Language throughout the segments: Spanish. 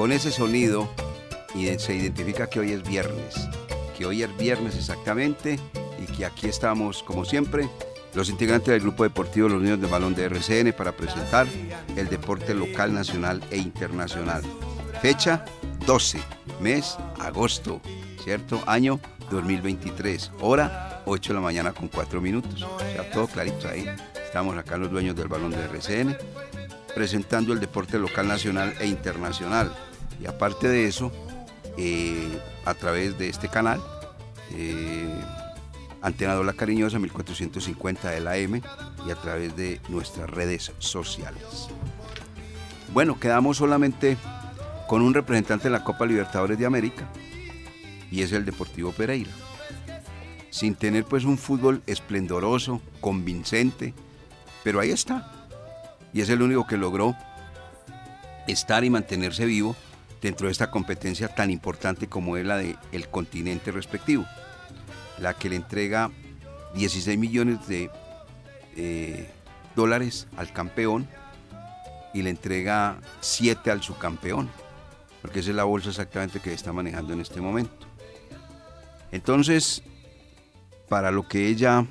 Con ese sonido se identifica que hoy es viernes, que hoy es viernes exactamente y que aquí estamos como siempre los integrantes del grupo deportivo Los Niños del Balón de RCN para presentar el deporte local, nacional e internacional. Fecha 12, mes agosto, ¿cierto? Año 2023, hora 8 de la mañana con 4 minutos. O sea, todo clarito ahí. Estamos acá los dueños del balón de RCN presentando el deporte local, nacional e internacional. Y aparte de eso, eh, a través de este canal, eh, Antena La Cariñosa 1450 de la M y a través de nuestras redes sociales. Bueno, quedamos solamente con un representante de la Copa Libertadores de América y es el Deportivo Pereira. Sin tener pues un fútbol esplendoroso, convincente, pero ahí está y es el único que logró estar y mantenerse vivo dentro de esta competencia tan importante como es la del el continente respectivo, la que le entrega 16 millones de eh, dólares al campeón y le entrega 7 al subcampeón, porque esa es la bolsa exactamente que está manejando en este momento. Entonces, para lo que ella,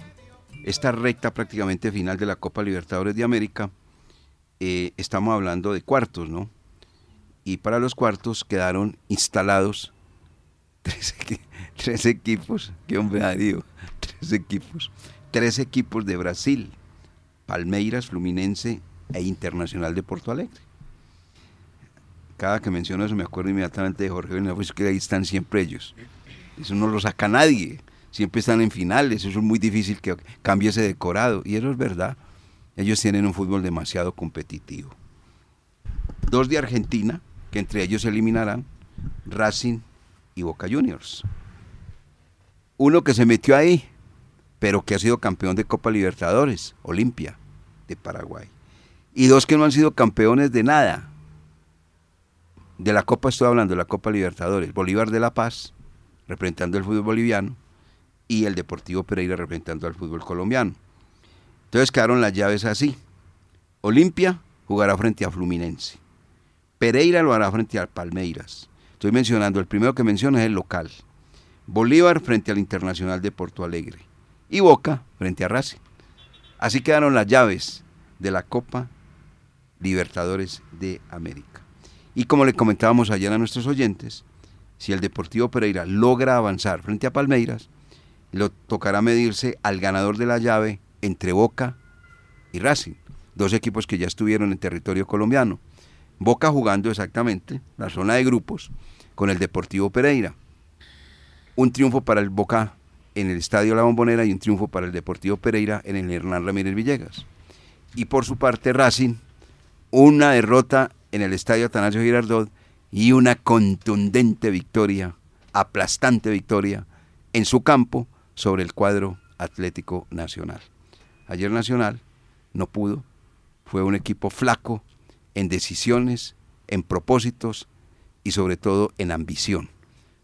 esta recta prácticamente final de la Copa Libertadores de América, eh, estamos hablando de cuartos, ¿no? Y para los cuartos quedaron instalados tres, equi- tres equipos, qué hombre Darío, tres equipos, tres equipos de Brasil, Palmeiras, Fluminense e Internacional de Porto Alegre. Cada que menciono eso me acuerdo inmediatamente de Jorge Benavides, pues que ahí están siempre ellos. Eso no lo saca nadie, siempre están en finales, eso es muy difícil que cambie ese decorado, y eso es verdad. Ellos tienen un fútbol demasiado competitivo. Dos de Argentina, que entre ellos se eliminarán, Racing y Boca Juniors. Uno que se metió ahí, pero que ha sido campeón de Copa Libertadores, Olimpia, de Paraguay. Y dos que no han sido campeones de nada. De la Copa estoy hablando, de la Copa Libertadores. Bolívar de La Paz, representando el fútbol boliviano, y el Deportivo Pereira representando al fútbol colombiano. Entonces quedaron las llaves así. Olimpia jugará frente a Fluminense. Pereira lo hará frente a Palmeiras. Estoy mencionando, el primero que menciono es el local. Bolívar frente al Internacional de Porto Alegre. Y Boca frente a Racing. Así quedaron las llaves de la Copa Libertadores de América. Y como le comentábamos ayer a nuestros oyentes, si el Deportivo Pereira logra avanzar frente a Palmeiras, lo tocará medirse al ganador de la llave entre Boca y Racing, dos equipos que ya estuvieron en territorio colombiano. Boca jugando exactamente la zona de grupos con el Deportivo Pereira. Un triunfo para el Boca en el Estadio La Bombonera y un triunfo para el Deportivo Pereira en el Hernán Ramírez Villegas. Y por su parte Racing, una derrota en el Estadio Atanasio Girardot y una contundente victoria, aplastante victoria, en su campo sobre el cuadro Atlético Nacional. Ayer Nacional no pudo, fue un equipo flaco en decisiones, en propósitos y sobre todo en ambición.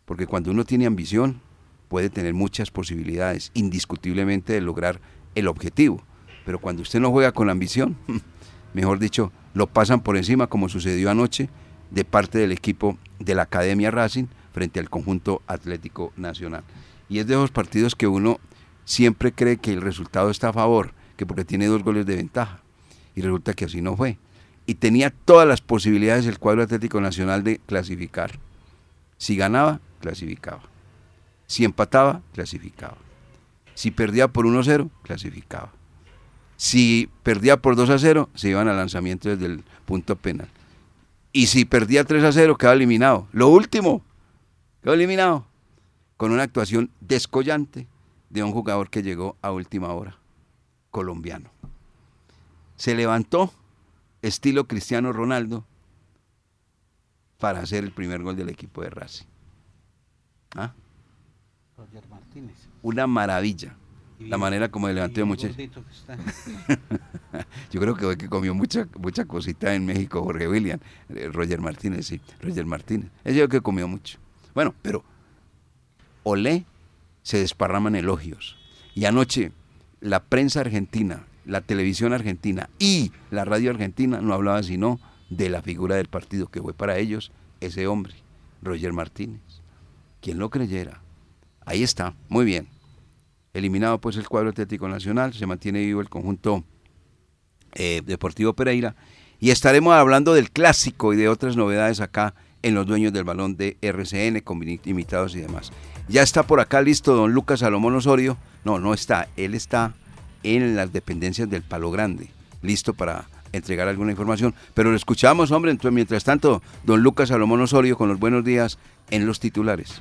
Porque cuando uno tiene ambición puede tener muchas posibilidades, indiscutiblemente, de lograr el objetivo. Pero cuando usted no juega con ambición, mejor dicho, lo pasan por encima como sucedió anoche de parte del equipo de la Academia Racing frente al conjunto Atlético Nacional. Y es de esos partidos que uno siempre cree que el resultado está a favor, que porque tiene dos goles de ventaja. Y resulta que así no fue. Y tenía todas las posibilidades el cuadro Atlético Nacional de clasificar. Si ganaba, clasificaba. Si empataba, clasificaba. Si perdía por 1-0, clasificaba. Si perdía por 2 0, se iban al lanzamiento desde el punto penal. Y si perdía 3 0, quedaba eliminado. Lo último, quedó eliminado. Con una actuación descollante de un jugador que llegó a última hora, colombiano. Se levantó, estilo Cristiano Ronaldo, para hacer el primer gol del equipo de Racing. ¿Ah? Roger Martínez. Una maravilla. La manera como le levantó mucho. Yo creo que hoy que comió mucha, mucha cosita en México, Jorge William, eh, Roger Martínez, sí, Roger Martínez. Ese yo que comió mucho. Bueno, pero Olé se desparraman elogios. Y anoche la prensa argentina, la televisión argentina y la radio argentina no hablaba sino de la figura del partido que fue para ellos ese hombre, Roger Martínez. Quien lo creyera. Ahí está, muy bien. Eliminado pues el cuadro Atlético Nacional, se mantiene vivo el conjunto eh, Deportivo Pereira y estaremos hablando del clásico y de otras novedades acá en los dueños del balón de RCN con invitados y demás. Ya está por acá listo don Lucas Salomón Osorio. No, no está, él está en las dependencias del Palo Grande, listo para entregar alguna información. Pero lo escuchamos, hombre, entonces mientras tanto, don Lucas Salomón Osorio con los buenos días en los titulares.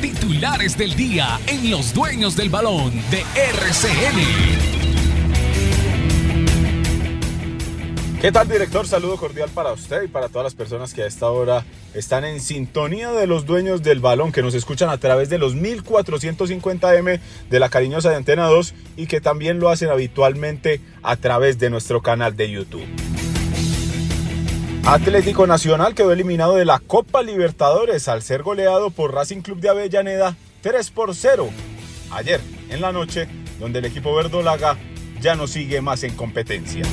Titulares del día en los dueños del balón de RCN. ¿Qué tal, director? Saludo cordial para usted y para todas las personas que a esta hora están en sintonía de los dueños del balón, que nos escuchan a través de los 1450M de la cariñosa de Antena 2 y que también lo hacen habitualmente a través de nuestro canal de YouTube. Atlético Nacional quedó eliminado de la Copa Libertadores al ser goleado por Racing Club de Avellaneda 3 por 0 ayer en la noche, donde el equipo verdolaga ya no sigue más en competencia.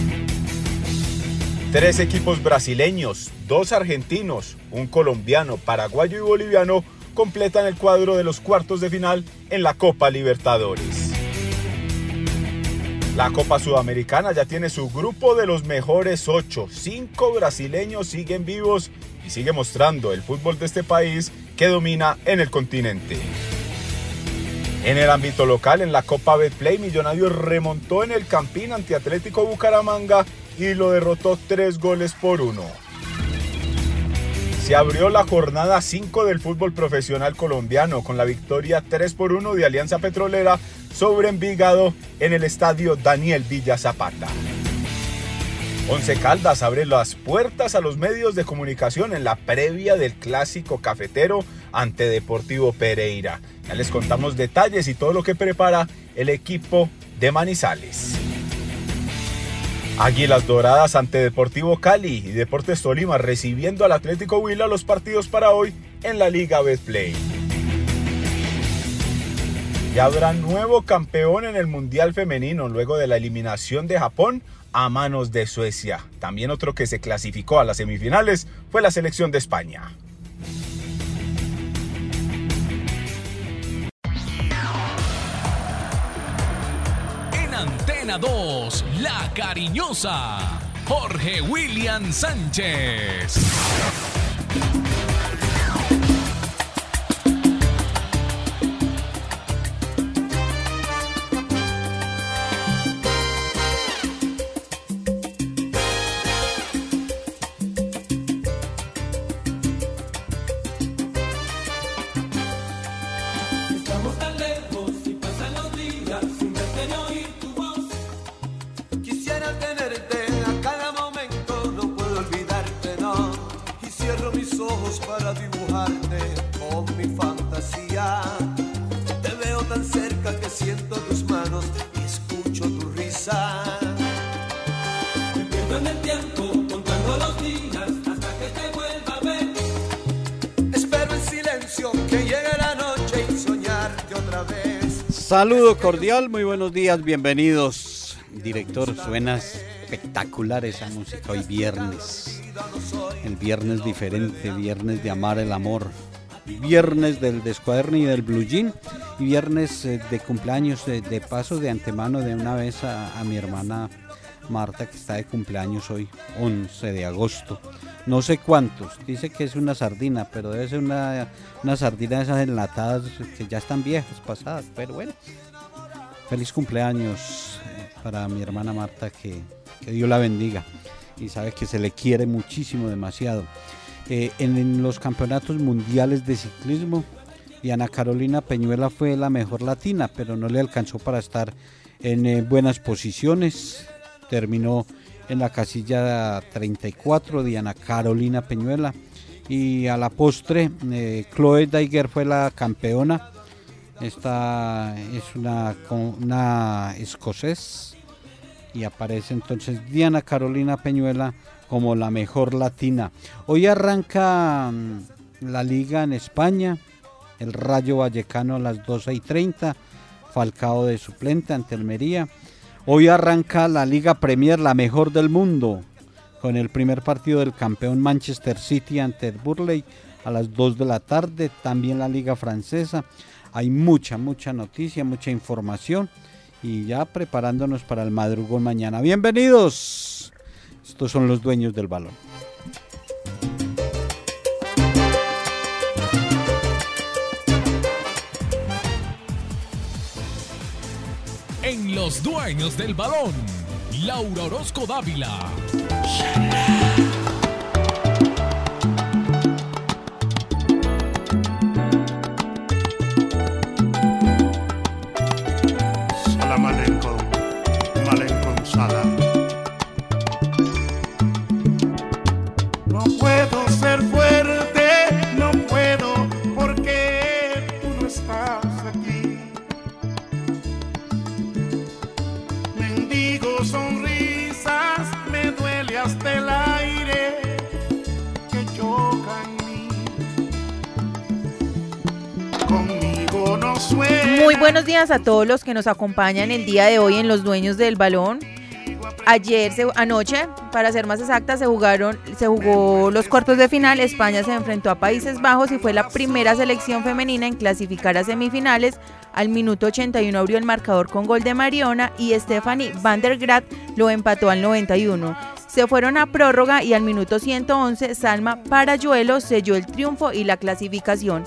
Tres equipos brasileños, dos argentinos, un colombiano, paraguayo y boliviano completan el cuadro de los cuartos de final en la Copa Libertadores. La Copa Sudamericana ya tiene su grupo de los mejores ocho. Cinco brasileños siguen vivos y sigue mostrando el fútbol de este país que domina en el continente. En el ámbito local, en la Copa Betplay, Millonarios remontó en el Campín ante Atlético Bucaramanga y lo derrotó tres goles por uno. Se abrió la jornada 5 del fútbol profesional colombiano con la victoria 3 por 1 de Alianza Petrolera sobre Envigado en el estadio Daniel Villa Zapata. Once Caldas abre las puertas a los medios de comunicación en la previa del clásico cafetero ante Deportivo Pereira. Ya les contamos detalles y todo lo que prepara el equipo de Manizales. Águilas Doradas ante Deportivo Cali y Deportes Tolima recibiendo al Atlético Huila los partidos para hoy en la Liga Betplay. Ya habrá nuevo campeón en el Mundial Femenino luego de la eliminación de Japón a manos de Suecia. También otro que se clasificó a las semifinales fue la selección de España. Antena 2, La Cariñosa, Jorge William Sánchez. Saludo cordial, muy buenos días, bienvenidos. Director, suena espectacular esa música hoy viernes. El viernes diferente, viernes de amar el amor, viernes del descuaderno y del blue jean y viernes eh, de cumpleaños de, de paso de antemano de una vez a mi hermana Marta que está de cumpleaños hoy, 11 de agosto. No sé cuántos, dice que es una sardina, pero debe ser una, una sardina de esas enlatadas que ya están viejas, pasadas, pero bueno. Feliz cumpleaños eh, para mi hermana Marta, que, Dios la bendiga y sabe que se le quiere muchísimo, demasiado. Eh, en, los campeonatos mundiales de ciclismo, Diana Carolina Peñuela fue la mejor latina, pero no le alcanzó para estar en eh, buenas posiciones. Terminó en la casilla 34, Diana Carolina Peñuela. Y a la postre, eh, Chloe Daiger fue la campeona. Esta es una, una escocés y aparece entonces Diana Carolina Peñuela como la mejor latina. Hoy arranca mm, la liga en España, el Rayo Vallecano a las 12 y 30, Falcao de suplente ante Almería. Hoy arranca la Liga Premier, la mejor del mundo, con el primer partido del campeón Manchester City ante el Burley a las 2 de la tarde, también la Liga Francesa. Hay mucha, mucha noticia, mucha información y ya preparándonos para el madrugón mañana. Bienvenidos. Estos son los dueños del balón. Los Dueños del Balón, Laura Orozco Dávila. Muy buenos días a todos los que nos acompañan el día de hoy en Los Dueños del Balón. Ayer, se- anoche, para ser más exacta, se jugaron, se jugó los cuartos de final. España se enfrentó a Países Bajos y fue la primera selección femenina en clasificar a semifinales. Al minuto 81 abrió el marcador con gol de Mariona y Stephanie van der Graat lo empató al 91. Se fueron a prórroga y al minuto 111 Salma Parayuelo selló el triunfo y la clasificación.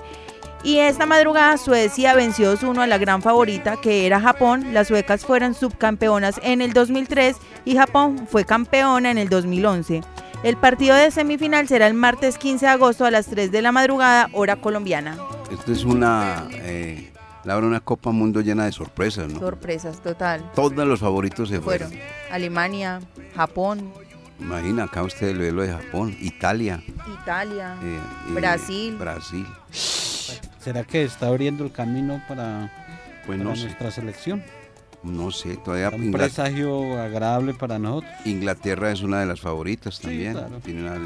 Y esta madrugada Suecia venció 2-1 a la gran favorita que era Japón. Las suecas fueron subcampeonas en el 2003 y Japón fue campeona en el 2011. El partido de semifinal será el martes 15 de agosto a las 3 de la madrugada, hora colombiana. Esto es una, eh, Laura, una Copa Mundo llena de sorpresas, ¿no? Sorpresas, total. Todos los favoritos se fueron. Fueron Alemania, Japón, Imagina, acá usted lo de Japón, Italia, Italia, eh, eh, Brasil. Brasil. ¿Será que está abriendo el camino para, Pues para no sé, nuestra selección? no sé, todavía Un presagio agradable para nosotros. Inglaterra es una de las favoritas Sí, también. claro. Tiene una,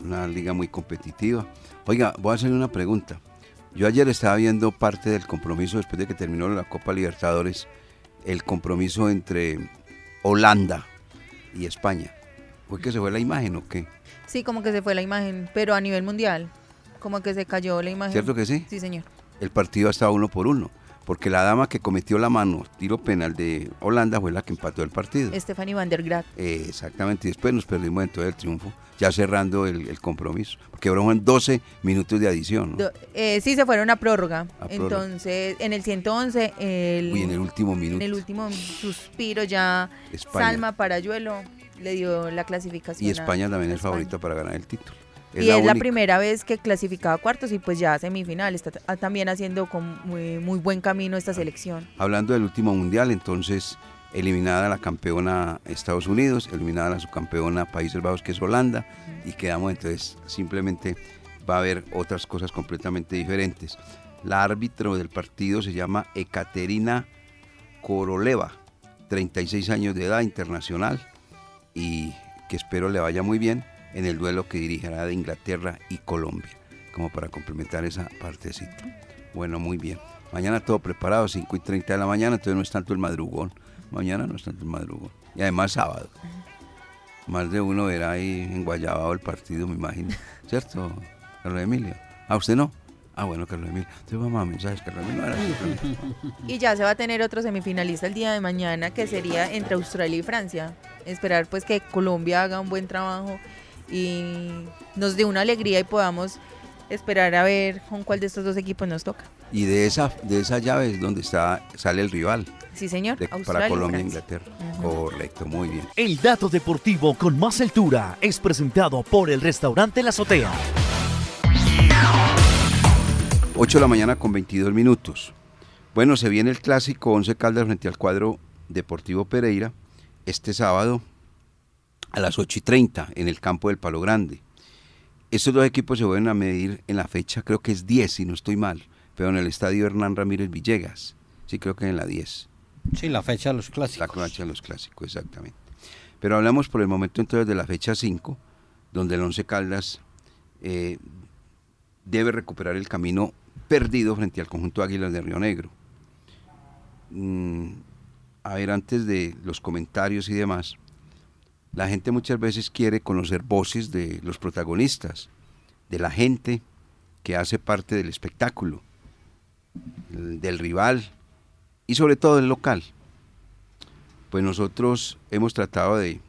una liga muy competitiva. Oiga, voy a hacer una pregunta. Yo ayer estaba viendo parte del compromiso después de que terminó la Copa Libertadores, el compromiso entre Holanda y España. ¿Fue que se fue la imagen o qué? Sí, como que se fue la imagen, pero a nivel mundial, como que se cayó la imagen. ¿Cierto que sí? Sí, señor. El partido estaba uno por uno. Porque la dama que cometió la mano, tiro penal de Holanda, fue la que empató el partido. Stephanie van der Graat. Eh, exactamente, y después nos perdimos en todo el triunfo, ya cerrando el, el compromiso. Porque ahora fueron 12 minutos de adición. ¿no? Do- eh, sí, se fueron a prórroga. A prórroga. Entonces, en el 111, el, Uy, en el último en minuto. el último suspiro ya España. Salma Parayuelo le dio la clasificación. y a- España también a es España. favorita para ganar el título. Y es la primera vez que clasificaba a cuartos y pues ya a semifinal. Está t- también haciendo con muy, muy buen camino esta selección. Hablando del último mundial, entonces eliminada la campeona Estados Unidos, eliminada la subcampeona Países Bajos que es Holanda y quedamos entonces simplemente va a haber otras cosas completamente diferentes. La árbitro del partido se llama Ekaterina Koroleva, 36 años de edad, internacional, y que espero le vaya muy bien en el duelo que dirigirá de Inglaterra y Colombia, como para complementar esa partecita. Bueno, muy bien. Mañana todo preparado, 5 y 30 de la mañana, entonces no es tanto el madrugón. Mañana no es tanto el madrugón. Y además sábado. Más de uno verá ahí en Guayabao el partido, me imagino. ¿Cierto, Carlos Emilio? ¿A usted no? Ah, bueno, Carlos Emilio. Usted va a mensajes, Carlos Emilio. Ahora sí, Carlos Emilio. Y ya se va a tener otro semifinalista el día de mañana, que sería entre Australia y Francia. Esperar pues que Colombia haga un buen trabajo y nos dé una alegría y podamos esperar a ver con cuál de estos dos equipos nos toca. Y de esa, de esa llave es donde está, sale el rival Sí, señor. de- para Colombia e. Inglaterra. Correcto, muy bien. El dato deportivo con más altura es presentado por el restaurante La Azotea. 8 de la mañana con 22 minutos. Bueno, se viene el clásico 11 Caldas frente al cuadro Deportivo Pereira este sábado a las 8 y 30 en el campo del Palo Grande. Estos dos equipos se vuelven a medir en la fecha, creo que es 10 si no estoy mal, pero en el estadio Hernán Ramírez Villegas. Sí, creo que en la 10. Sí, la fecha de los La clásicos. cancha de los clásicos, exactamente. Pero hablamos por el momento entonces de la fecha 5, donde el Once Caldas eh, debe recuperar el camino perdido frente al conjunto Águilas de Río Negro. Mm, a ver, antes de los comentarios y demás, la gente muchas veces quiere conocer voces de los protagonistas, de la gente que hace parte del espectáculo, el- del rival y sobre todo del local. Pues nosotros hemos tratado de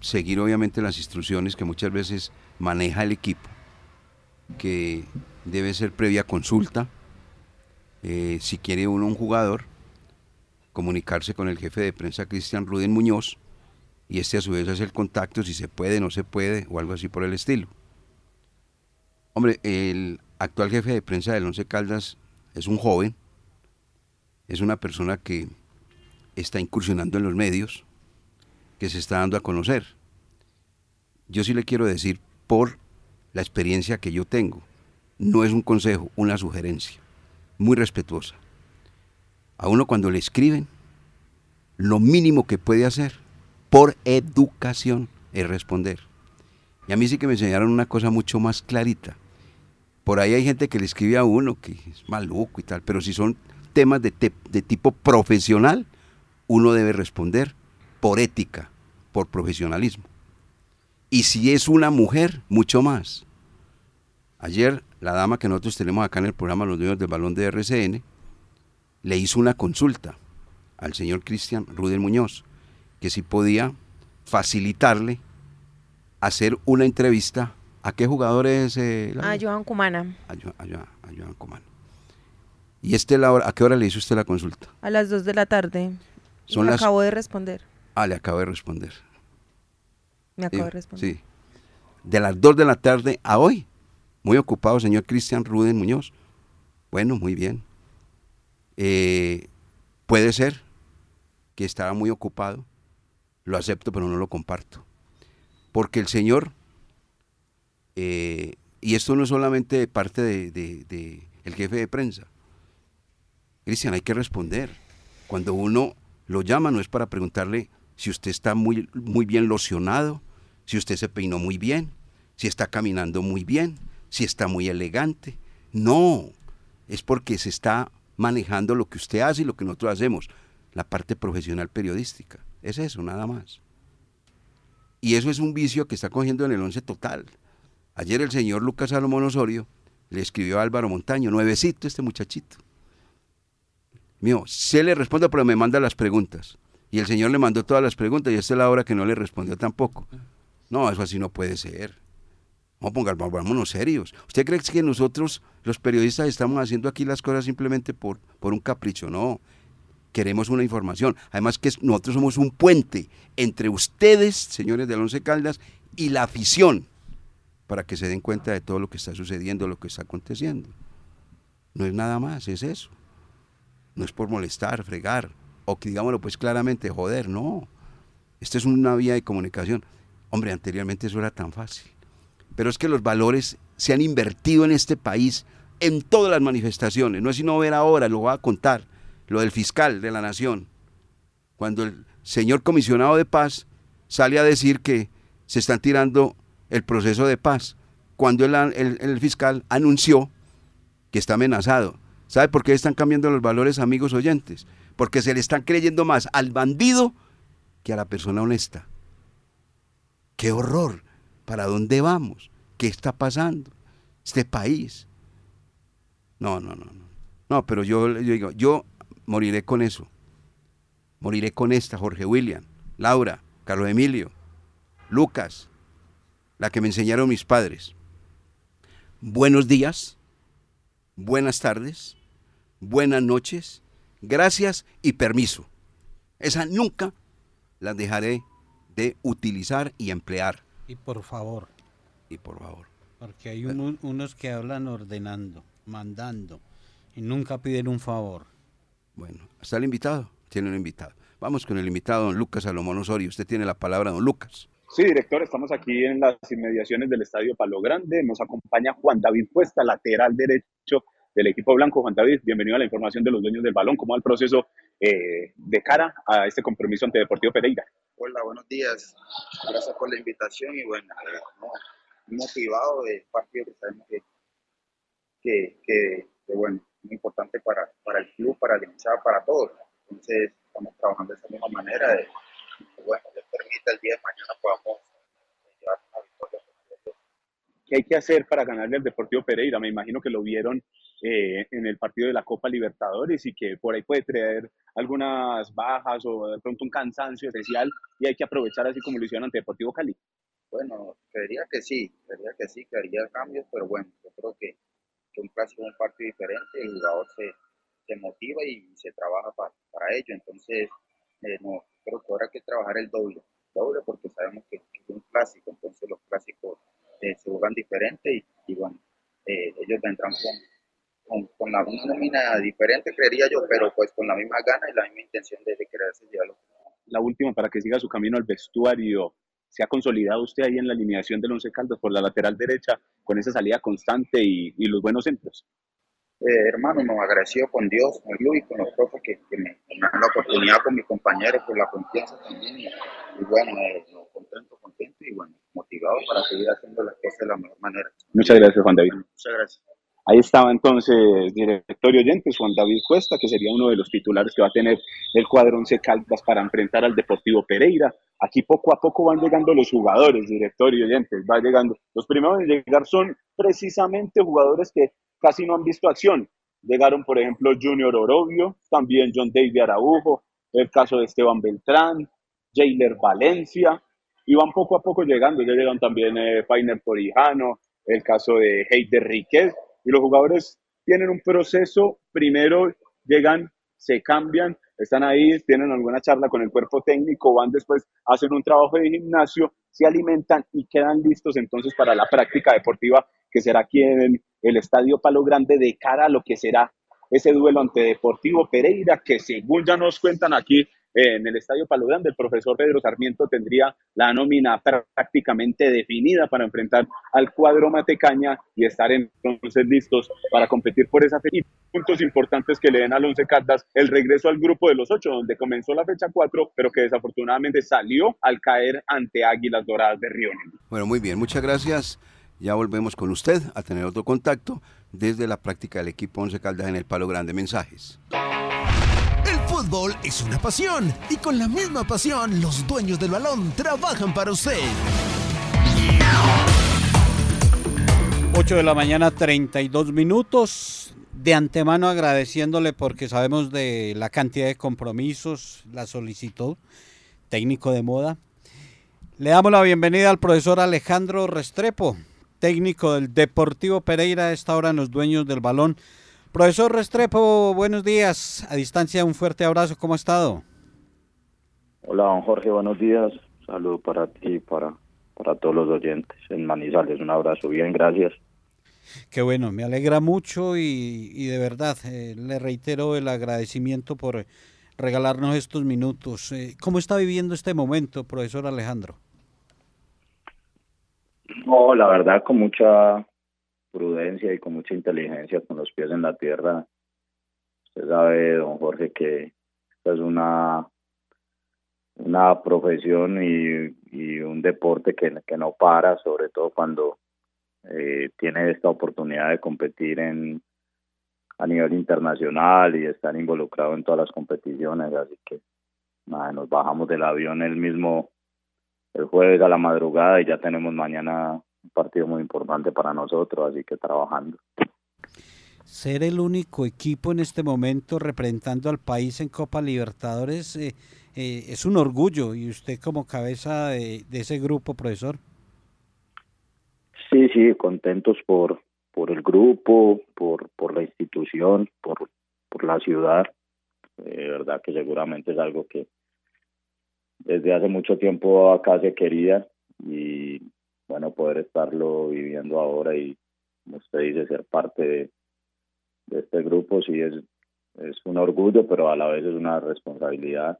seguir obviamente las instrucciones que muchas veces maneja el equipo, que debe ser previa consulta, eh, si quiere uno un jugador, comunicarse con el jefe de prensa Cristian Ruden Muñoz, y este a su vez hace el contacto si se puede, no se puede, o algo así por el estilo. Hombre, el actual jefe de prensa del Once Caldas es un joven, es una persona que está incursionando en los medios, que se está dando a conocer. Yo sí le quiero decir, por la experiencia que yo tengo, no es un consejo, una sugerencia, muy respetuosa. A uno cuando le escriben, lo mínimo que puede hacer, por educación, es responder. Y a mí sí que me enseñaron una cosa mucho más clarita. Por ahí hay gente que le escribe a uno que es maluco y tal, pero si son temas de, de tipo profesional, uno debe responder por ética, por profesionalismo. Y si es una mujer, mucho más. Ayer, la dama que nosotros tenemos acá en el programa Los Dueños del Balón de RCN, le hizo una consulta al señor Cristian Rudel Muñoz, que si podía facilitarle hacer una entrevista. ¿A qué jugador es? eh, la- Ah, Johan Cumana, a a a Comano. ¿Y este la hora, a qué hora le hizo usted la consulta? a las 2 de la tarde. Son me las- acabo de responder. Ah, le acabo de responder. Me acabo Sí, de responder. Sí. De las 2 de la tarde a hoy. Muy ocupado, señor Cristian Ruden Muñoz. Bueno, muy bien. Eh, puede ser que estaba muy ocupado. Lo acepto, pero no lo comparto. Porque el señor, eh, y esto no es solamente de parte de, de- jefe de prensa. Cristian, hay que responder. Cuando uno lo llama no es para preguntarle si usted está muy, muy bien locionado, si usted se peinó muy bien, si está caminando muy bien, si está muy elegante. No, es porque se está manejando lo que usted hace y lo que nosotros hacemos, la parte profesional periodística. Es eso, nada más. Y eso es un vicio que está cogiendo en el once total. Ayer el señor Lucas Salomón Osorio le escribió a Álvaro Montaño, nuevecito este muchachito. Mío, se le responde, pero me manda las preguntas. Y el señor le mandó todas las preguntas y esta es la hora que no le respondió tampoco. No, eso así no puede ser. Vamos a pongar, vámonos serios. ¿Usted cree que nosotros, los periodistas, estamos haciendo aquí las cosas simplemente por, por un capricho? No. Queremos una información. Además que nosotros somos un puente entre ustedes, señores del Once Caldas, y la afición, para que se den cuenta de todo lo que está sucediendo, lo que está aconteciendo. No es nada más, es eso. No es por molestar, fregar, o que digámoslo pues claramente, joder, no. Esta es una vía de comunicación. Hombre, anteriormente eso era tan fácil. pero es que los valores se han invertido en este país en todas las manifestaciones. No es sino ver ahora, lo voy a contar, lo del fiscal de la nación. Cuando el señor comisionado de paz sale a decir que se están tirando el proceso de paz, cuando el, el fiscal anunció que está amenazado. ¿Sabe por qué están cambiando los valores, amigos oyentes? Porque se le están creyendo más al bandido que a la persona honesta. ¡Qué horror! ¿Para dónde vamos? ¿Qué está pasando? Este país. No, no, no, no. No, pero yo, yo digo, yo moriré con eso. Moriré con esta, Jorge William, Laura, Carlos Emilio, Lucas, la que me enseñaron mis padres. Buenos días, buenas tardes, buenas noches, gracias y permiso. Esa nunca la dejaré de utilizar y emplear. Y por favor. Y por favor. Porque hay unos que hablan ordenando, mandando, y nunca piden un favor. Bueno, ¿está el invitado? Tiene un invitado. Vamos con el invitado, don Lucas Salomón Osorio. Usted tiene la palabra, don Lucas. Sí, director, estamos aquí en las inmediaciones del Estadio Palo Grande. Nos acompaña Juan David Puesta, lateral derecho del equipo blanco. Juan David, bienvenido a la información de los dueños del balón. ¿Cómo va el proceso eh, de cara a este compromiso ante Deportivo Pereira? Hola, buenos días. Gracias por la invitación y bueno, eh, motivado de partido que sabemos que, que, que, bueno, muy importante para, para el club, para el hinchado, para todos. Entonces, estamos trabajando de esa misma manera. De, bueno, les permita el día de mañana podamos llevar una victoria. ¿Qué hay que hacer para ganarle al Deportivo Pereira? Me imagino que lo vieron eh, en el partido de la Copa Libertadores y que por ahí puede traer algunas bajas o de pronto un cansancio especial y hay que aprovechar así como lo hicieron ante Deportivo Cali. Bueno, creería que sí, creería que sí, que haría cambios, pero bueno, yo creo que, que un clásico es un partido diferente, el jugador se, se motiva y se trabaja para, para ello, entonces eh, no, creo que ahora hay que trabajar el doble, doble porque sabemos que, es un clásico, entonces los clásicos eh, se juegan diferente y, bueno, eh, ellos vendrán con, con, la, una nómina diferente, creería yo, pero pues con la misma gana y la misma intención de, de ese diálogo. La última, para que siga su camino al vestuario, ¿se ha consolidado usted ahí en la alineación del Once Caldas por la lateral derecha con esa salida constante y, y los buenos centros? Eh, hermano, nos agradeció con Dios, con Luis, con los profes que, que me, dan la oportunidad con mis compañeros, por la confianza también. Y, bueno, eh, contento, contento y bueno, motivado para seguir haciendo las cosas de la mejor manera. Muchas gracias, Juan David. Muchas gracias. Ahí estaba entonces director y oyentes Juan David Cuesta, que sería uno de los titulares que va a tener el cuadro Once Caldas para enfrentar al Deportivo Pereira. Aquí poco a poco van llegando los jugadores, director y oyentes, va llegando. Los primeros en llegar son precisamente jugadores que casi no han visto acción. Llegaron, por ejemplo, Junior Orobio, también John David Araujo, el caso de Esteban Beltrán, Jailer Valencia, y van poco a poco llegando. Ya llegan también eh, Painer Torijano, el caso de Heider Riquez, y los jugadores tienen un proceso, primero llegan, se cambian, están ahí, tienen alguna charla con el cuerpo técnico, van después, hacen un trabajo de gimnasio, se alimentan y quedan listos entonces para la práctica deportiva que será aquí en el Estadio Palo Grande de cara a lo que será ese duelo ante Deportivo Pereira, que según ya nos cuentan aquí en el Estadio Grande, el profesor Pedro Sarmiento tendría la nómina prácticamente definida para enfrentar al cuadro Matecaña y estar entonces listos para competir por esa fecha. Puntos importantes que le den al Once Caldas el regreso al grupo de los ocho, donde comenzó la fecha cuatro, pero que desafortunadamente salió al caer ante Águilas Doradas de Río. Bueno, muy bien, muchas gracias. Ya volvemos con usted a tener otro contacto desde la práctica del equipo Once Caldas en el Palo Grande. Mensajes. Fútbol es una pasión y con la misma pasión los dueños del balón trabajan para usted. 8 de la mañana, 32 minutos. De antemano agradeciéndole porque sabemos de la cantidad de compromisos, la solicitó técnico de moda. Le damos la bienvenida al profesor Alejandro Restrepo, técnico del Deportivo Pereira, a esta en los dueños del balón. Profesor Restrepo, buenos días. A distancia, un fuerte abrazo. ¿Cómo ha estado? Hola, don Jorge, buenos días. Saludo para ti y para, para todos los oyentes en Manizales. Un abrazo. Bien, gracias. Qué bueno, me alegra mucho y, y de verdad eh, le reitero el agradecimiento por regalarnos estos minutos. Eh, ¿Cómo está viviendo este momento, profesor Alejandro? No, la verdad con mucha prudencia y con mucha inteligencia, con los pies en la tierra. Usted sabe, don Jorge, que esta es una una profesión y, y un deporte que, que no para, sobre todo cuando eh, tiene esta oportunidad de competir en a nivel internacional y estar involucrado en todas las competiciones, así que nada, nos bajamos del avión el mismo el jueves a la madrugada y ya tenemos mañana un partido muy importante para nosotros, así que trabajando. Ser el único equipo en este momento representando al país en Copa Libertadores eh, eh, es un orgullo y usted como cabeza de, de ese grupo, profesor. Sí, sí, contentos por, por el grupo, por, por la institución, por, por la ciudad. De verdad que seguramente es algo que desde hace mucho tiempo acá se quería y bueno, poder estarlo viviendo ahora y, como usted dice, ser parte de, este grupo sí es, es un orgullo, pero a la vez es una responsabilidad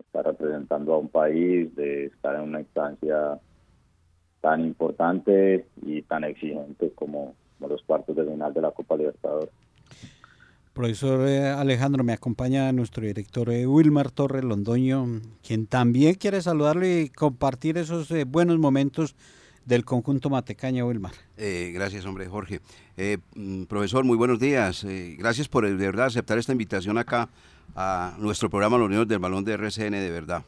estar representando a un país, de estar en una instancia tan importante y tan exigente como, como los cuartos de final de la Copa Libertadores. Profesor eh, Alejandro, me acompaña nuestro director eh, Wilmar Torres Londoño, quien también quiere saludarle y compartir esos eh, buenos momentos del conjunto Matecaña, Wilmar. Eh, gracias, hombre, Jorge. Eh, mm, profesor, muy buenos días. Eh, gracias por de verdad aceptar esta invitación acá a nuestro programa Los Niños del Balón de RCN, de verdad.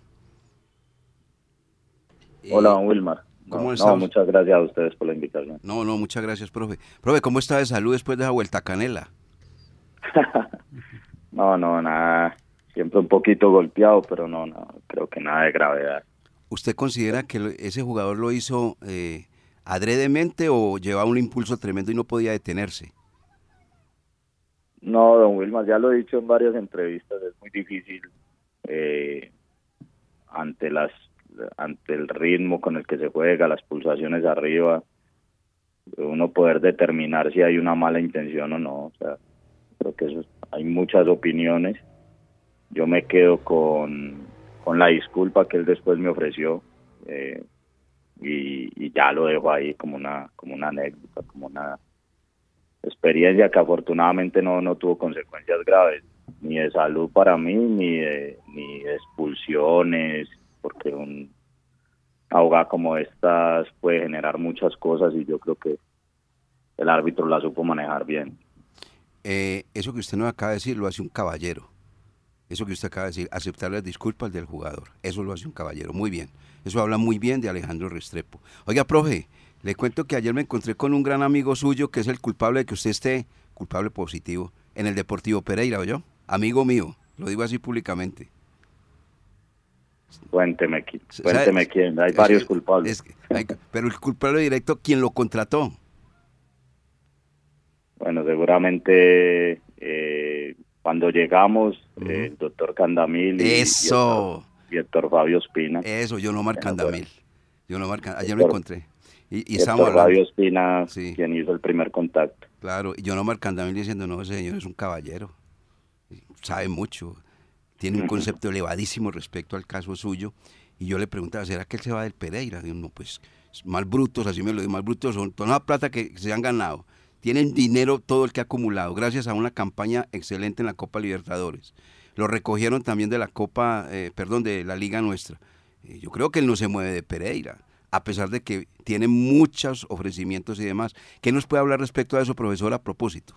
Hola, don Wilmar. ¿Cómo no, muchas gracias a ustedes por la invitación. No, no, muchas gracias, profe. Profe, ¿cómo está de salud después de esa vuelta a Canela? No, no, nada. Siempre un poquito golpeado, pero no, no, creo que nada de gravedad. ¿Usted considera que ese jugador lo hizo eh, adredemente o llevaba un impulso tremendo y no podía detenerse? No, don Wilmar, ya lo he dicho en varias entrevistas, es muy difícil eh, ante las ante el ritmo con el que se juega, las pulsaciones arriba, uno poder determinar si hay una mala intención o no. O sea, creo que eso es- hay muchas opiniones. Yo me quedo con, con la disculpa que él después me ofreció eh, y, y ya lo dejo ahí como una como una anécdota, como una experiencia que afortunadamente no, no tuvo consecuencias graves, ni de salud para mí, ni de, ni de expulsiones, porque un ahogada como estas puede generar muchas cosas y yo creo que el árbitro la supo manejar bien. Eh, eso que usted nos acaba de decir lo hace un caballero. Eso que usted acaba de decir, aceptar las disculpas del jugador. Eso lo hace un caballero. Muy bien. Eso habla muy bien de Alejandro Restrepo. Oiga, profe, le cuento que ayer me encontré con un gran amigo suyo que es el culpable de que usted esté, culpable positivo, en el Deportivo Pereira, ¿oyó? Amigo mío, lo digo así públicamente. Cuénteme, cuénteme quién, hay Es varios que- culpables. es que hay- pero el culpable directo, ¿quién lo contrató? Bueno, seguramente eh, cuando llegamos, eh, el doctor Candamil y, Eso. y Héctor Fabio Espina. Eso, yo no Candamil. Yo no marcan, ayer me encontré. Y, y hablando. Fabio Espina, quien hizo el primer contacto. Claro, y yo no Candamil diciendo, no, ese señor es un caballero, sabe mucho, tiene un concepto elevadísimo respecto al caso suyo. Y yo le preguntaba, ¿será que él se va del Pereira? Digo, no, pues, mal brutos, así me lo digo, mal brutos son toda la plata que se han ganado. Tienen dinero todo el que ha acumulado, gracias a una campaña excelente en la Copa Libertadores. Lo recogieron también de la Copa, eh, perdón, de la Liga nuestra. Eh, yo creo que él no se mueve de Pereira, a pesar de que tiene muchos ofrecimientos y demás. ¿Qué nos puede hablar respecto a eso, profesor, a propósito?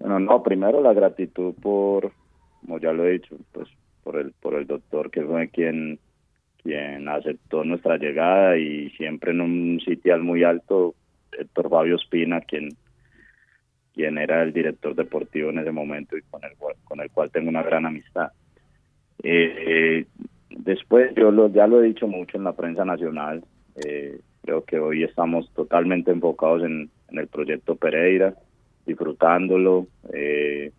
Bueno, no, primero la gratitud por, como ya lo he dicho, pues por el, por el doctor que fue quien, quien aceptó nuestra llegada y siempre en un sitial muy alto, Héctor Fabio Espina, quien, quien era el director deportivo en ese momento y con el, con el cual tengo una gran amistad. Eh, después, yo lo, ya lo he dicho mucho en la prensa nacional, eh, creo que hoy estamos totalmente enfocados en, el proyecto Pereira, disfrutándolo. Eh,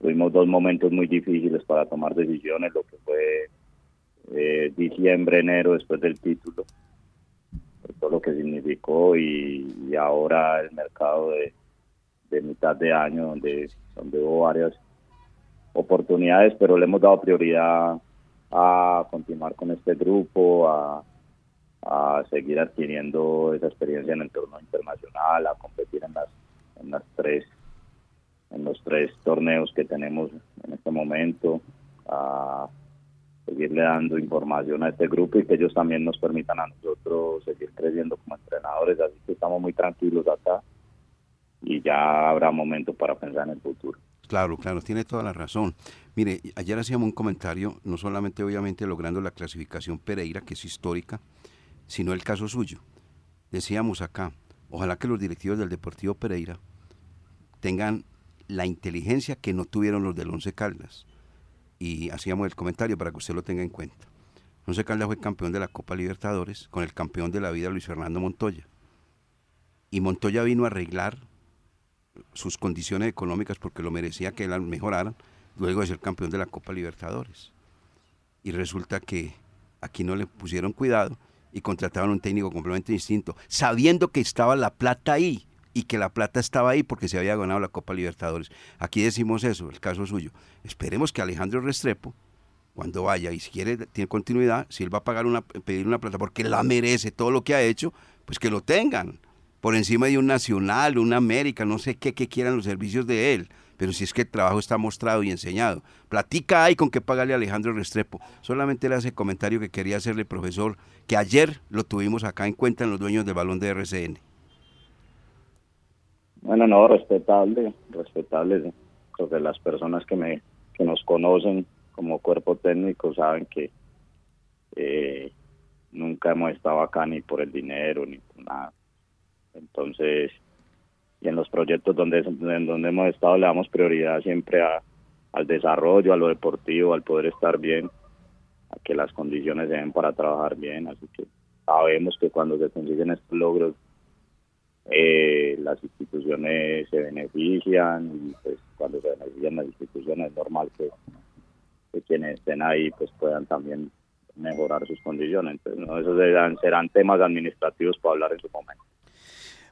tuvimos dos momentos muy difíciles para tomar decisiones, lo que fue eh, diciembre, enero después del título, todo lo que significó y, y ahora el mercado de, de mitad de año donde, donde hubo varias oportunidades, pero le hemos dado prioridad a continuar con este grupo, a, a seguir adquiriendo esa experiencia en el torneo internacional, a competir en las, en las tres en los tres torneos que tenemos en este momento, a seguirle dando información a este grupo y que ellos también nos permitan a nosotros seguir creciendo como entrenadores, así que estamos muy tranquilos acá y ya habrá momento para pensar en el futuro. Claro, claro, tiene toda la razón. Mire, ayer hacíamos un comentario, no solamente obviamente logrando la clasificación Pereira, que es histórica, sino el caso suyo. Decíamos acá, ojalá que los directivos del Deportivo Pereira tengan la inteligencia que no tuvieron los del Once Caldas. Y hacíamos el comentario para que usted lo tenga en cuenta. Once Caldas fue campeón de la Copa Libertadores con el campeón de la vida Luis Fernando Montoya. Y Montoya vino a arreglar sus condiciones económicas porque lo merecía que él mejoraran luego de ser campeón de la Copa Libertadores. Y resulta que aquí no le pusieron cuidado y contrataron un técnico completamente distinto, sabiendo que estaba la plata ahí y que la plata estaba ahí porque se había ganado la Copa Libertadores. Aquí decimos eso, el caso suyo. Esperemos que Alejandro Restrepo, cuando vaya y si quiere, tiene continuidad, si él va a pagar una, pedir una plata porque la merece todo lo que ha hecho, pues que lo tengan por encima de un Nacional, un América, no sé qué, que quieran los servicios de él. Pero si es que el trabajo está mostrado y enseñado. Platica ahí con qué pagarle a Alejandro Restrepo. Solamente le hace comentario que quería hacerle, profesor, que ayer lo tuvimos acá en cuenta en los dueños del balón de RCN. Bueno, no, respetable, respetable. Creo que las personas que, me, que nos conocen como cuerpo técnico saben que eh, nunca hemos estado acá ni por el dinero ni por nada. Entonces, y en los proyectos donde, en donde hemos estado le damos prioridad siempre a, al desarrollo, a lo deportivo, al poder estar bien, a que las condiciones se den para trabajar bien. Así que sabemos que cuando se consiguen estos logros, eh, las instituciones se benefician y pues cuando se benefician las instituciones es normal que, quienes estén ahí pues puedan también mejorar sus condiciones. Entonces, ¿no? esos serán, serán temas administrativos para hablar en su momento.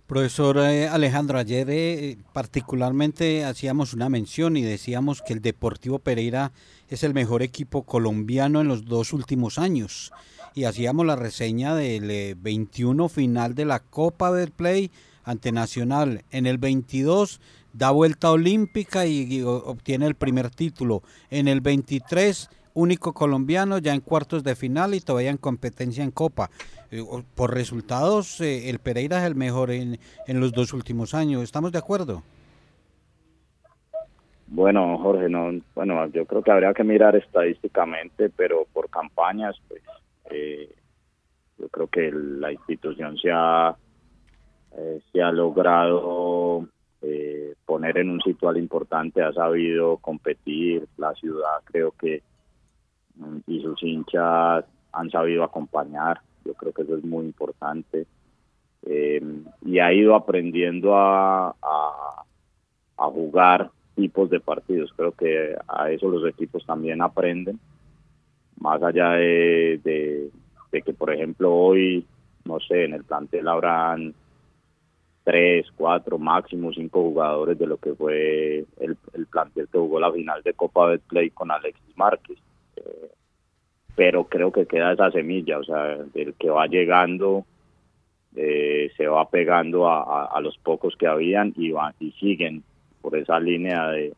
Profesor eh, Alejandro, ayer eh, particularmente hacíamos una mención y decíamos que el Deportivo Pereira es el mejor equipo colombiano en los dos últimos años. Y hacíamos la reseña del 21 eh, final de la Copa del Play ante Nacional. En el 22 da vuelta olímpica y, y obtiene el primer título. En el 23 único colombiano ya en cuartos de final y todavía en competencia en Copa. Eh, por resultados, eh, el Pereira es el mejor en, en los dos últimos años. ¿Estamos de acuerdo? Bueno, Jorge, no, bueno, yo creo que habría que mirar estadísticamente, pero por campañas, pues, eh, yo creo que la institución se ha, se ha logrado poner en un sitio importante, ha sabido competir, la ciudad creo que y sus hinchas han sabido acompañar. Yo creo que eso es muy importante. Eh, y ha ido aprendiendo a, jugar tipos de partidos. Creo que a eso los equipos también aprenden. Más allá de, de, que, por ejemplo, hoy, no sé, en el plantel habrán tres, cuatro, máximo cinco jugadores de lo que fue el, el plantel que jugó la final de Copa de Play con Alexis Márquez. Eh, pero creo que queda esa semilla, o sea, del que va llegando eh, se va pegando a, los pocos que habían y, van, y siguen por esa línea de,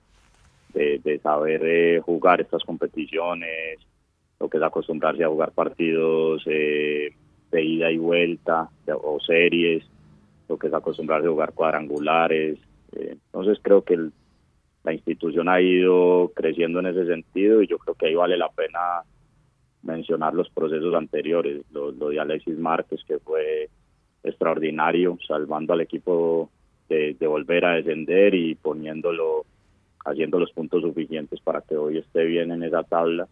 de, saber eh, jugar estas competiciones, lo que es acostumbrarse a jugar partidos eh, de ida y vuelta o series, lo que es acostumbrarse a jugar cuadrangulares. entonces creo que la institución ha ido creciendo en ese sentido y yo creo que ahí vale la pena mencionar los procesos anteriores, lo, de Alexis Márquez, que fue extraordinario, salvando al equipo de, volver a descender y poniéndolo, haciendo los puntos suficientes para que hoy esté bien en esa tabla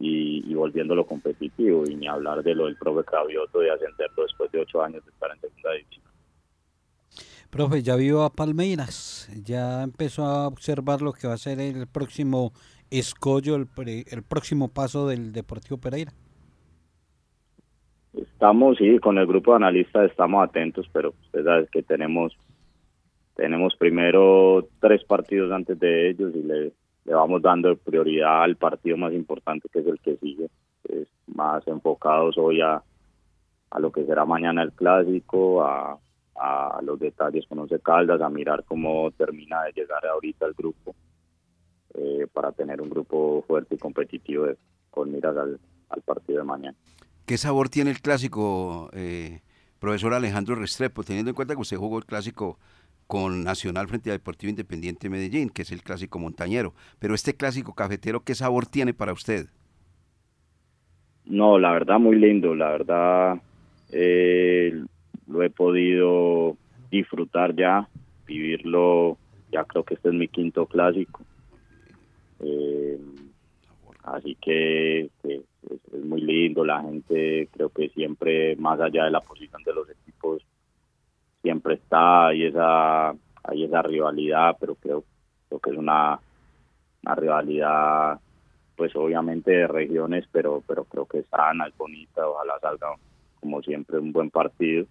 y, volviéndolo competitivo. Y ni hablar de lo del profe Cravioto de ascenderlo después de ocho años de estar en segunda división. Profe, ya vio a Palmeiras, ya empezó a observar lo que va a ser el próximo escollo el, el próximo paso del Deportivo Pereira? Estamos, sí, con el grupo de analistas estamos atentos, pero usted sabe que tenemos tenemos primero tres partidos antes de ellos y le, le vamos dando prioridad al partido más importante que es el que sigue. Es más enfocados hoy a, a lo que será mañana el clásico, a, a los detalles con Once Caldas, a mirar cómo termina de llegar ahorita el grupo, eh, para tener un grupo fuerte y competitivo de- con miras al, al partido de mañana. ¿Qué sabor tiene el clásico, eh, profesor Alejandro Restrepo, teniendo en cuenta que usted jugó el clásico con Nacional frente a Deportivo Independiente de Medellín, que es el clásico montañero? Pero este clásico cafetero, ¿qué sabor tiene para usted? No, la verdad muy lindo, la verdad eh, lo he podido disfrutar ya, vivirlo, ya creo que este es mi quinto clásico. Eh, así que, que es, es muy lindo, la gente creo que siempre, más allá de la posición de los equipos, siempre está, hay esa, hay esa rivalidad, pero creo, creo que es una, una rivalidad pues obviamente de regiones, pero pero creo que es sana, es bonita, ojalá salga como siempre un buen partido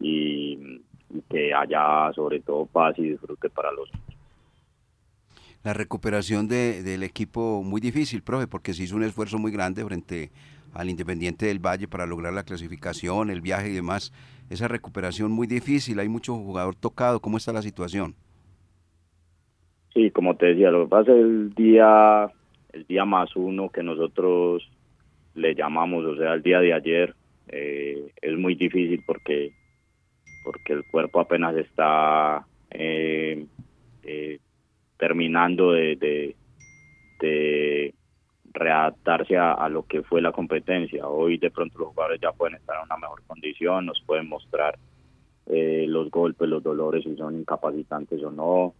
y, y que haya sobre todo paz y disfrute para los La recuperación de- del equipo muy difícil, profe, porque se hizo un esfuerzo muy grande frente al Independiente del Valle para lograr la clasificación, el viaje y demás. Esa recuperación muy difícil, hay mucho jugador tocado. ¿Cómo está la situación? Sí, como te decía, lo que pasa es el día, el día más uno que nosotros le llamamos, o sea, el día de ayer, eh, es muy difícil porque, porque el cuerpo apenas está eh, eh, terminando de, readaptarse a, a lo que fue la competencia. Hoy de pronto los jugadores ya pueden estar en una mejor condición, nos pueden mostrar eh, los golpes, los dolores, si son incapacitantes o no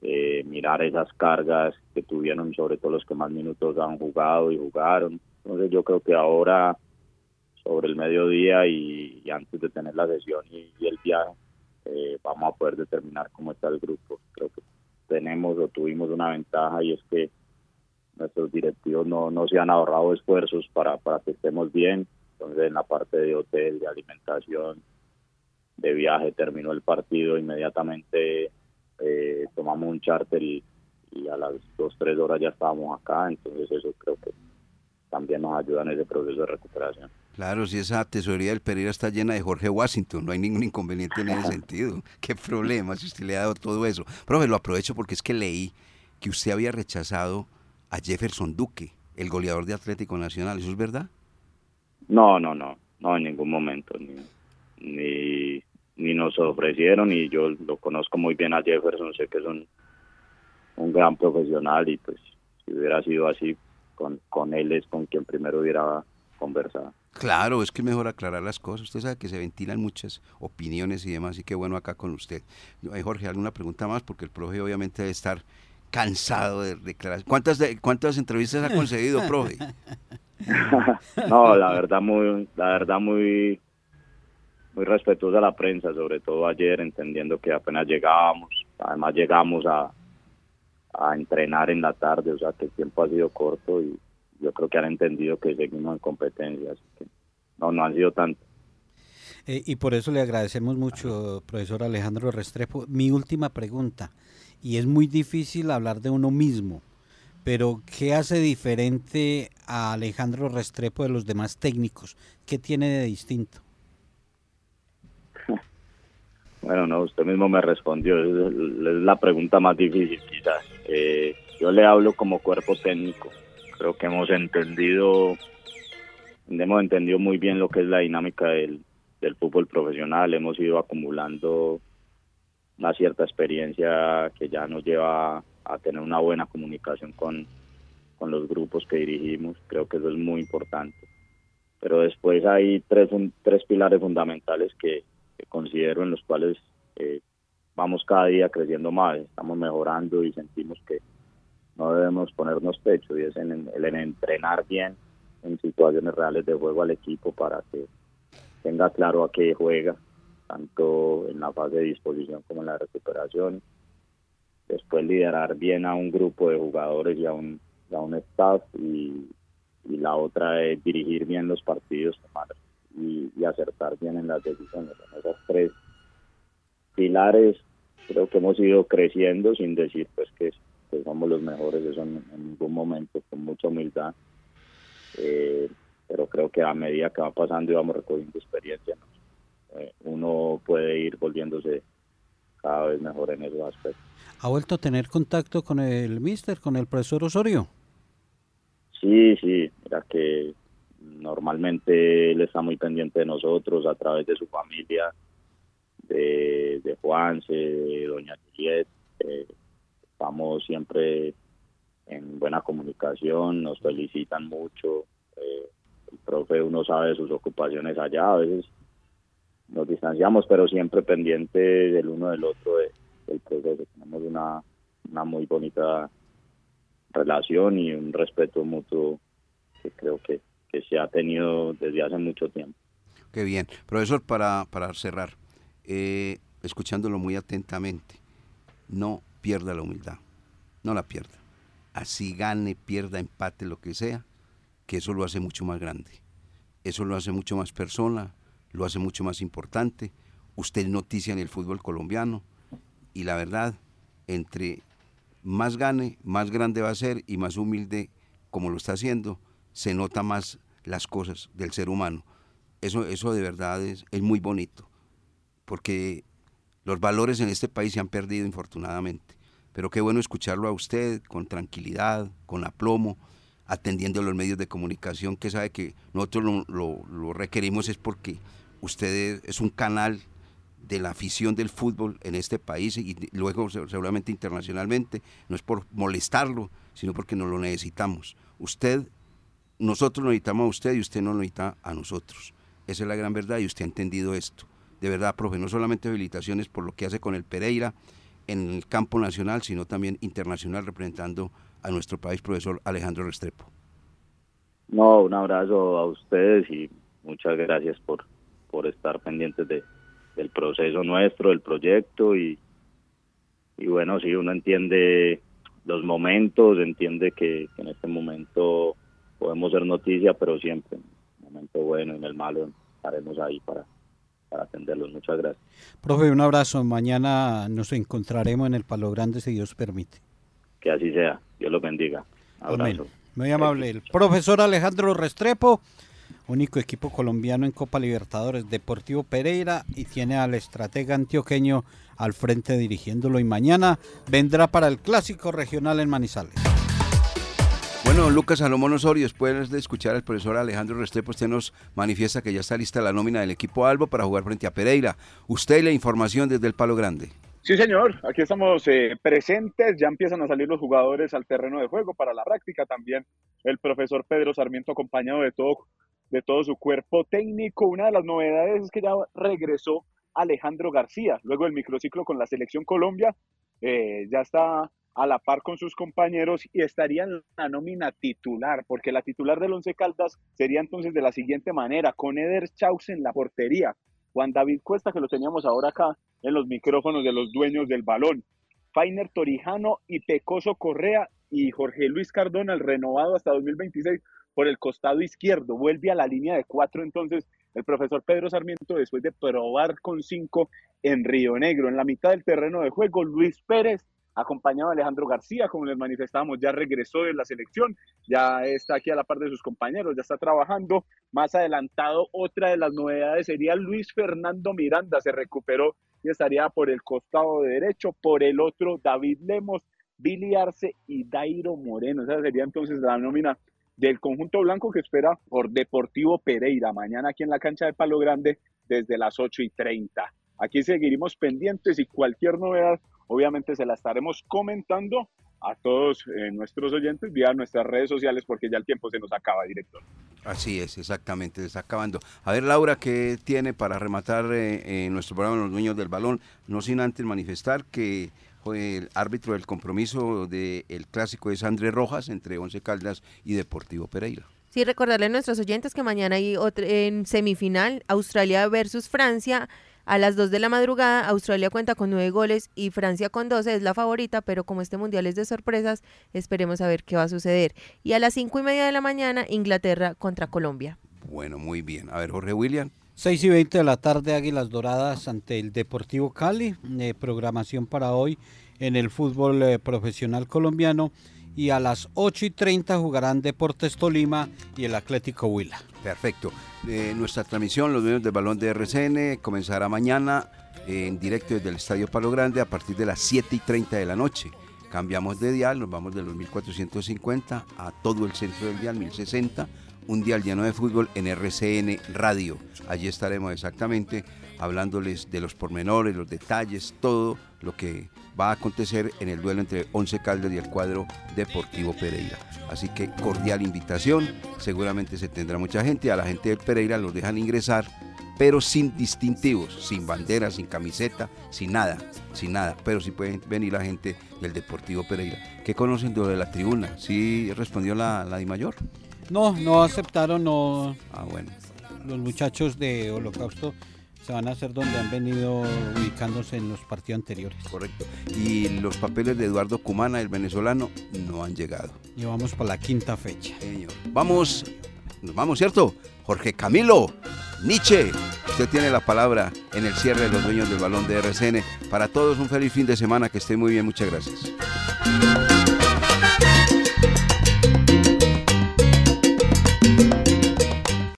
eh, mirar esas cargas que tuvieron, sobre todo los que más minutos han jugado y jugaron. Entonces yo creo que ahora, sobre el mediodía y, antes de tener la sesión y, el viaje, eh, vamos a poder determinar cómo está el grupo. Creo que tenemos o tuvimos una ventaja y es que nuestros directivos no, no se han ahorrado esfuerzos para, para que estemos bien. Entonces en la parte de hotel, de alimentación, de viaje, terminó el partido inmediatamente eh, tomamos un charter y, a las dos, tres horas ya estábamos acá, entonces eso creo que también nos ayuda en ese proceso de recuperación. Claro, si esa tesorería del Pereira está llena de Jorge Washington, no hay ningún inconveniente en ese sentido. ¿Qué problema si usted le ha dado todo eso? Profe, lo aprovecho porque es que leí que usted había rechazado a Jefferson Duque, el goleador de Atlético Nacional. ¿Eso es verdad? No, no, no, no en ningún momento, ni, ni, ni nos ofrecieron y yo lo conozco muy bien a Jefferson, sé que es un, un gran profesional y pues si hubiera sido así, con, con él es con quien primero hubiera conversado. Claro, es que es mejor aclarar las cosas. Usted sabe que se ventilan muchas opiniones y demás, y qué bueno acá con usted. Jorge, ¿alguna pregunta más? Porque el profe obviamente debe estar cansado de declarar. ¿Cuántas, de- cuántas entrevistas ha concedido, profe? no, la verdad muy, la verdad muy, muy respetuosa a la prensa, sobre todo ayer, entendiendo que apenas llegábamos, además llegamos a, a entrenar en la tarde, o sea que el tiempo ha sido corto y yo creo que han entendido que seguimos en competencia, así que no, no han sido tanto. Eh, y por eso le agradecemos mucho, profesor Alejandro Restrepo. Mi última pregunta, y es muy difícil hablar de uno mismo, pero ¿qué hace diferente a Alejandro Restrepo de los demás técnicos? ¿Qué tiene de distinto? Bueno, no, usted mismo me respondió, es, es la pregunta más difícil quizás. Eh, yo le hablo como cuerpo técnico, creo que hemos entendido, hemos entendido muy bien lo que es la dinámica del, del fútbol profesional, hemos ido acumulando una cierta experiencia que ya nos lleva a tener una buena comunicación con, los grupos que dirigimos, creo que eso es muy importante. Pero después hay tres pilares fundamentales que, que considero en los cuales eh, vamos cada día creciendo más, estamos mejorando y sentimos que no debemos ponernos pecho y es en, en entrenar bien en situaciones reales de juego al equipo para que tenga claro a qué juega, tanto en la fase de disposición como en la recuperación. Después liderar bien a un grupo de jugadores y a un, a un staff y, y la otra es dirigir bien los partidos y, y acertar bien en las decisiones. En esos tres pilares creo que hemos ido creciendo sin decir pues que, que somos los mejores, eso en, en ningún momento, con mucha humildad. Eh, pero creo que a medida que va pasando y vamos recogiendo experiencia, eh, uno puede ir volviéndose cada vez mejor en esos aspectos. ¿Ha vuelto a tener contacto con el mister, con el profesor Osorio? Sí, sí, mira que normalmente él está muy pendiente de nosotros a través de su familia, de, de Juanse, de Doña Juliet. Eh, estamos siempre en buena comunicación, nos felicitan mucho. Eh, el profe, uno sabe de sus ocupaciones allá, a veces nos distanciamos, pero siempre pendiente del uno del otro del proceso. Tenemos una, una muy bonita relación y un respeto mutuo que creo que, que se ha tenido desde hace mucho tiempo. Qué bien. Profesor, para, para cerrar, eh, escuchándolo muy atentamente, no pierda la humildad, no la pierda. Así gane, pierda, empate, lo que sea, que eso lo hace mucho más grande. Eso lo hace mucho más persona, lo hace mucho más importante. Usted noticia en el fútbol colombiano y la verdad, entre más gane, más grande va a ser y más humilde como lo está haciendo, se nota más las cosas del ser humano. Eso, eso de verdad es, es muy bonito, porque los valores en este país se han perdido infortunadamente. Pero qué bueno escucharlo a usted con tranquilidad, con aplomo, atendiendo a los medios de comunicación, que sabe que nosotros lo, lo requerimos es porque usted es un canal de la afición del fútbol en este país y luego seguramente internacionalmente, no es por molestarlo, sino porque nos lo necesitamos. Usted, nosotros necesitamos a usted y usted no necesita a nosotros. Esa es la gran verdad y usted ha entendido esto. De verdad, profe, no solamente felicitaciones por lo que hace con el Pereira en el campo nacional, sino también internacional representando a nuestro país, profesor Alejandro Restrepo. No, un abrazo a ustedes y muchas gracias por, por estar pendientes de, del proceso nuestro, del proyecto y, y bueno, sí, uno entiende los momentos, entiende que, en este momento podemos ser noticia, pero siempre en el momento bueno, en el malo, estaremos ahí para, para atenderlos. Muchas gracias. Profe, un abrazo. Mañana nos encontraremos en el Palo Grande, si Dios permite. Que así sea. Dios los bendiga. Abrazo. Muy amable. El profesor Alejandro Restrepo único equipo colombiano en Copa Libertadores, Deportivo Pereira, y tiene al estratega antioqueño al frente dirigiéndolo y mañana vendrá para el clásico regional en Manizales. Bueno, Lucas Salomón Osorio, después de escuchar al profesor Alejandro Restrepo, usted nos manifiesta que ya está lista la nómina del equipo Albo para jugar frente a Pereira. Usted la información desde el Palo Grande. Sí, señor, aquí estamos eh, presentes, ya empiezan a salir los jugadores al terreno de juego para la práctica también. El profesor Pedro Sarmiento acompañado de todo de todo su cuerpo técnico. Una de las novedades es que ya regresó Alejandro García, luego del microciclo con la selección Colombia, eh, ya está a la par con sus compañeros y estaría en la nómina titular, porque la titular del Once Caldas sería entonces de la siguiente manera, con Eder Chaus en la portería, Juan David Cuesta, que lo teníamos ahora acá en los micrófonos de los dueños del balón, Fainer Torijano y Pecoso Correa y Jorge Luis Cardona, el renovado hasta 2026, por el costado izquierdo, vuelve a la línea de cuatro entonces el profesor Pedro Sarmiento después de probar con cinco en Río Negro. En la mitad del terreno de juego, Luis Pérez, acompañado de Alejandro García, como les manifestábamos, ya regresó de la selección, ya está aquí a la par de sus compañeros, ya está trabajando. Más adelantado, otra de las novedades sería Luis Fernando Miranda, se recuperó y estaría por el costado derecho, por el otro David Lemos, Billy Arce y Dairo Moreno. Esa sería entonces la nómina del conjunto blanco que espera por Deportivo Pereira mañana aquí en la cancha de Palo Grande desde las 8 y 30. Aquí seguiremos pendientes y cualquier novedad obviamente se la estaremos comentando a todos eh, nuestros oyentes vía nuestras redes sociales porque ya el tiempo se nos acaba, director. Así es, exactamente, se está acabando. A ver, Laura, ¿qué tiene para rematar eh, nuestro programa Los Dueños del Balón? No sin antes manifestar que el árbitro del compromiso del clásico es Andrés Rojas entre Once Caldas y Deportivo Pereira. Sí, recordarle a nuestros oyentes que mañana hay otro, en semifinal Australia versus Francia. A las 2 de la madrugada, Australia cuenta con 9 goles y Francia con 12 es la favorita, pero como este mundial es de sorpresas, esperemos a ver qué va a suceder. Y a las 5 y media de la mañana, Inglaterra contra Colombia. Bueno, muy bien. A ver, Jorge William. 6 y 20 de la tarde, Águilas Doradas ante el Deportivo Cali. Eh, programación para hoy en el fútbol eh, profesional colombiano. Y a las 8 y 30 jugarán Deportes Tolima y el Atlético Huila. Perfecto. Eh, nuestra transmisión, los dueños del balón de RCN, comenzará mañana en directo desde el Estadio Palo Grande a partir de las 7 y 30 de la noche. Cambiamos de dial, nos vamos de los 1450 a todo el centro del dial, 1060, un dial lleno de fútbol en RCN Radio. Allí estaremos exactamente hablándoles de los pormenores, los detalles, todo lo que va a acontecer en el duelo entre Once Caldas y el cuadro Deportivo Pereira. Así que cordial invitación, seguramente se tendrá mucha gente, a la gente del Pereira los dejan ingresar pero sin distintivos, sin bandera, sin camiseta, sin nada, sin nada. Pero sí pueden venir la gente del Deportivo Pereira. ¿Qué conocen de lo de la tribuna? ¿Sí respondió la, la Mayor? No, no aceptaron, no. Ah, bueno. Los muchachos de Holocausto se van a hacer donde han venido ubicándose en los partidos anteriores. Correcto. Y los papeles de Eduardo Cumana, el venezolano, no han llegado. Llevamos por la quinta fecha. Señor. Vamos, nos vamos, ¿cierto? Jorge Camilo, Nietzsche, usted tiene la palabra en el cierre de los dueños del balón de RCN. Para todos un feliz fin de semana, que esté muy bien, muchas gracias.